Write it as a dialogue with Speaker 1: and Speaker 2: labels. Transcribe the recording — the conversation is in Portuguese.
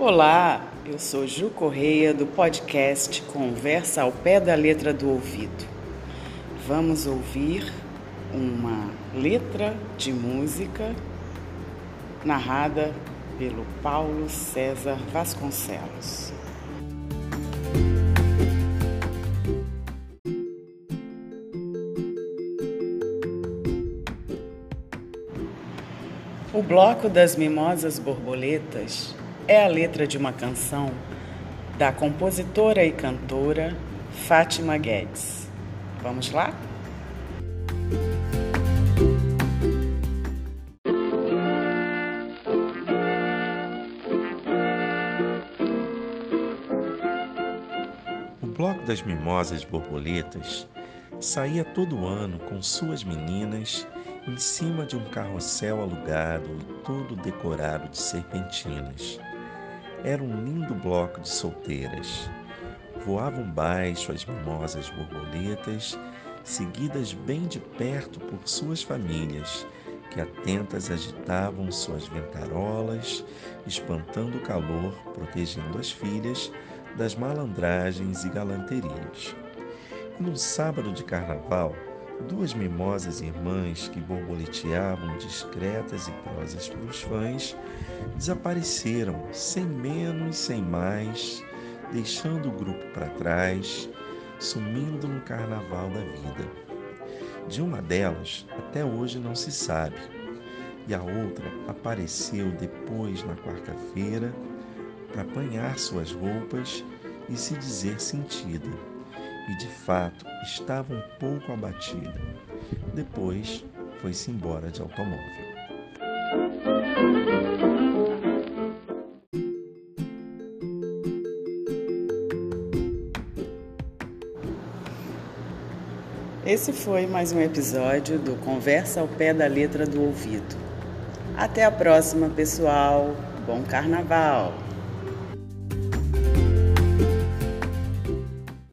Speaker 1: Olá, eu sou Ju Correia do podcast Conversa ao Pé da Letra do Ouvido. Vamos ouvir uma letra de música narrada pelo Paulo César Vasconcelos. O Bloco das Mimosas Borboletas é a letra de uma canção da compositora e cantora Fátima Guedes. Vamos lá?
Speaker 2: O Bloco das Mimosas Borboletas saía todo ano com suas meninas em cima de um carrossel alugado e todo decorado de serpentinas. Era um lindo bloco de solteiras. Voavam baixo as mimosas borboletas, seguidas bem de perto por suas famílias, que atentas agitavam suas ventarolas, espantando o calor, protegendo as filhas das malandragens e galanterias. E num sábado de carnaval, duas mimosas irmãs que borboleteavam discretas e prosas para os fãs desapareceram sem menos, sem mais, deixando o grupo para trás, sumindo no carnaval da vida. De uma delas até hoje não se sabe, e a outra apareceu depois na quarta-feira para apanhar suas roupas e se dizer sentida e de fato estava um pouco abatida. Depois foi-se embora de automóvel.
Speaker 1: Esse foi mais um episódio do Conversa ao Pé da Letra do Ouvido. Até a próxima, pessoal. Bom carnaval!